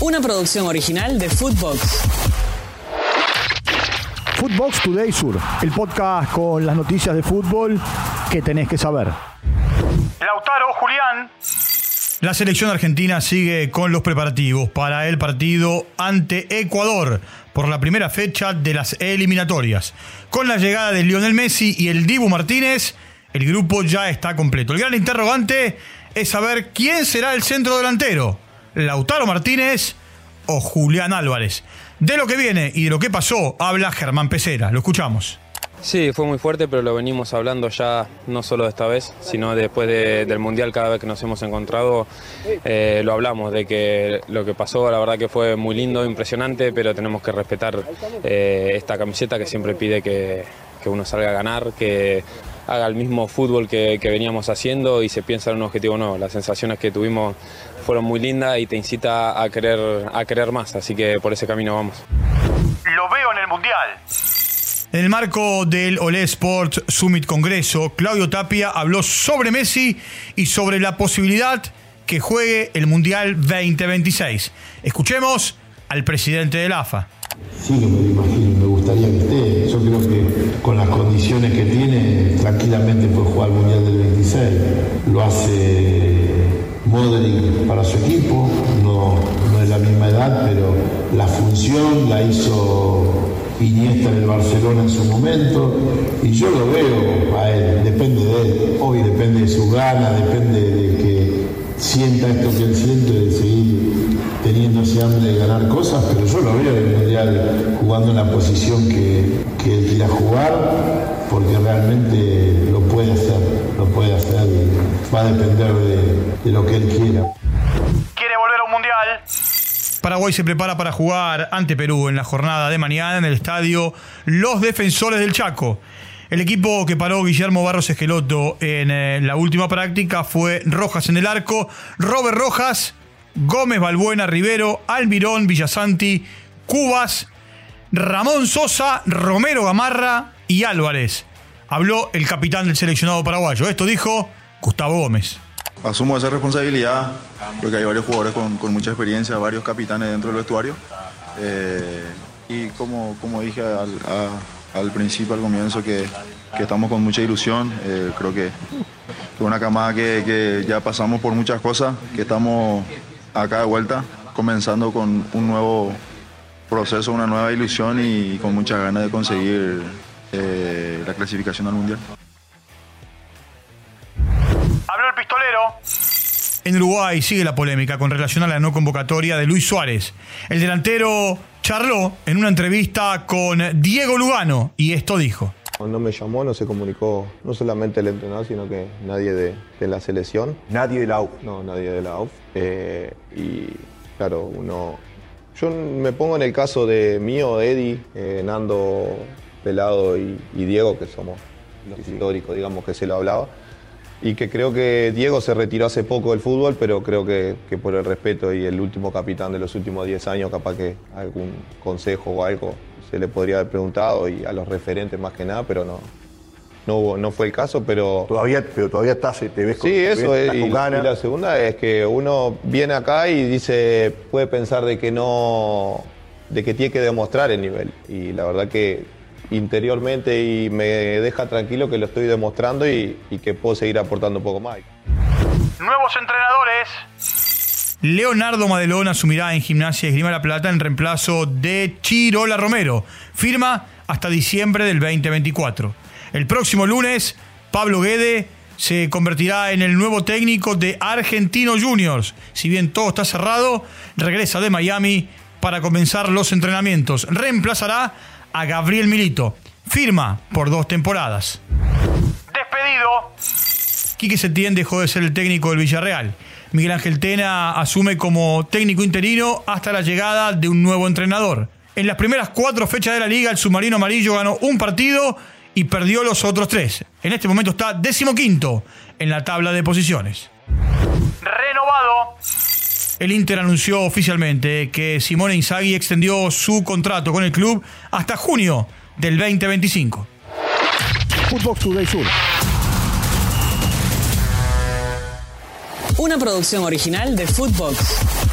una producción original de Footbox. Footbox Today Sur, el podcast con las noticias de fútbol que tenés que saber. Lautaro, Julián. La selección argentina sigue con los preparativos para el partido ante Ecuador por la primera fecha de las eliminatorias. Con la llegada de Lionel Messi y el Dibu Martínez, el grupo ya está completo. El gran interrogante es saber quién será el centro delantero, Lautaro Martínez o Julián Álvarez. De lo que viene y de lo que pasó habla Germán Pecera. Lo escuchamos. Sí, fue muy fuerte, pero lo venimos hablando ya no solo de esta vez, sino después del Mundial, cada vez que nos hemos encontrado, eh, lo hablamos, de que lo que pasó, la verdad que fue muy lindo, impresionante, pero tenemos que respetar eh, esta camiseta que siempre pide que, que uno salga a ganar, que haga el mismo fútbol que, veníamos haciendo y se piensa en un objetivo nuevo. Las sensaciones que tuvimos fueron muy lindas y te incita a querer, a querer más, así que por ese camino vamos. Lo veo en el Mundial. En el marco del Olé Sport Summit Congreso, Claudio Tapia habló sobre Messi y sobre la posibilidad que juegue el Mundial 2026. Escuchemos al presidente del AFA. Sí, me lo imagino, me gustaría que esté. Yo creo que con las condiciones que tiene, tranquilamente puede jugar el Mundial del 26. Lo hace Modric para su equipo, no, no es la misma edad, pero la función la hizo Iniesta en el Barcelona en su momento, y yo lo veo a él, depende de él, hoy depende de su gana, depende de sienta esto que él siente, de seguir teniendo ese hambre de ganar cosas, pero yo lo veo en el Mundial jugando en la posición que, que él quiera jugar, porque realmente lo puede hacer, lo puede hacer y va a depender de, de lo que él quiera. ¿Quiere volver a un Mundial? Paraguay se prepara para jugar ante Perú en la jornada de mañana en el estadio Los Defensores del Chaco. El equipo que paró Guillermo Barros Esqueloto en eh, la última práctica fue Rojas en el arco, Robert Rojas, Gómez Balbuena Rivero, Almirón Villasanti, Cubas, Ramón Sosa, Romero Gamarra y Álvarez. Habló el capitán del seleccionado paraguayo. Esto dijo Gustavo Gómez. Asumo esa responsabilidad, porque hay varios jugadores con, mucha experiencia, varios capitanes dentro del vestuario. Eh, y como, como dije al, al principio, al comienzo, que, estamos con mucha ilusión. Eh, creo que, que, una camada que, ya pasamos por muchas cosas, que estamos acá de vuelta, comenzando con un nuevo proceso, una nueva ilusión y con muchas ganas de conseguir eh, la clasificación al Mundial. Habló el pistolero. En Uruguay sigue la polémica con relación a la no convocatoria de Luis Suárez. El delantero charló en una entrevista con Diego Lugano y esto dijo. No me llamó, no se comunicó no solamente el entrenador, sino que nadie de, la selección. ¿Nadie de la AUF? No, nadie de la AUF. Eh, y claro, uno... Yo me pongo en el caso de mío, Eddie, eh, Nando, Pelado y, Diego, que somos los históricos, digamos, que se lo hablaba y que creo que Diego se retiró hace poco del fútbol, pero creo que, por el respeto y el último capitán de los últimos 10 años, capaz que algún consejo o algo se le podría haber preguntado y a los referentes más que nada, pero no. No, no fue el caso, pero... Todavía, pero todavía estás, te ves con, Sí, eso es. Y, y, la segunda es que uno viene acá y dice, puede pensar de que no, de que tiene que demostrar el nivel. Y la verdad que interiormente y me deja tranquilo que lo estoy demostrando y, que puedo seguir aportando un poco más. Nuevos entrenadores. Leonardo Madelón asumirá en Gimnasia Esgrima La Plata en reemplazo de Chirola Romero. Firma hasta diciembre del 2024. El próximo lunes, Pablo Guede se convertirá en el nuevo técnico de Argentino Juniors. Si bien todo está cerrado, regresa de Miami para comenzar los entrenamientos. Reemplazará a Gabriel Milito. Firma por dos temporadas. Despedido. Quique Setién dejó de ser el técnico del Villarreal. Miguel Ángel Tena asume como técnico interino hasta la llegada de un nuevo entrenador. En las primeras cuatro fechas de la liga, el submarino amarillo ganó un partido y perdió los otros tres. En este momento está decimoquinto en la tabla de posiciones. Renovado. El Inter anunció oficialmente que Simone Inzaghi extendió su contrato con el club hasta junio del 2025. Footbox Today Sur. Una producción original de Footbox.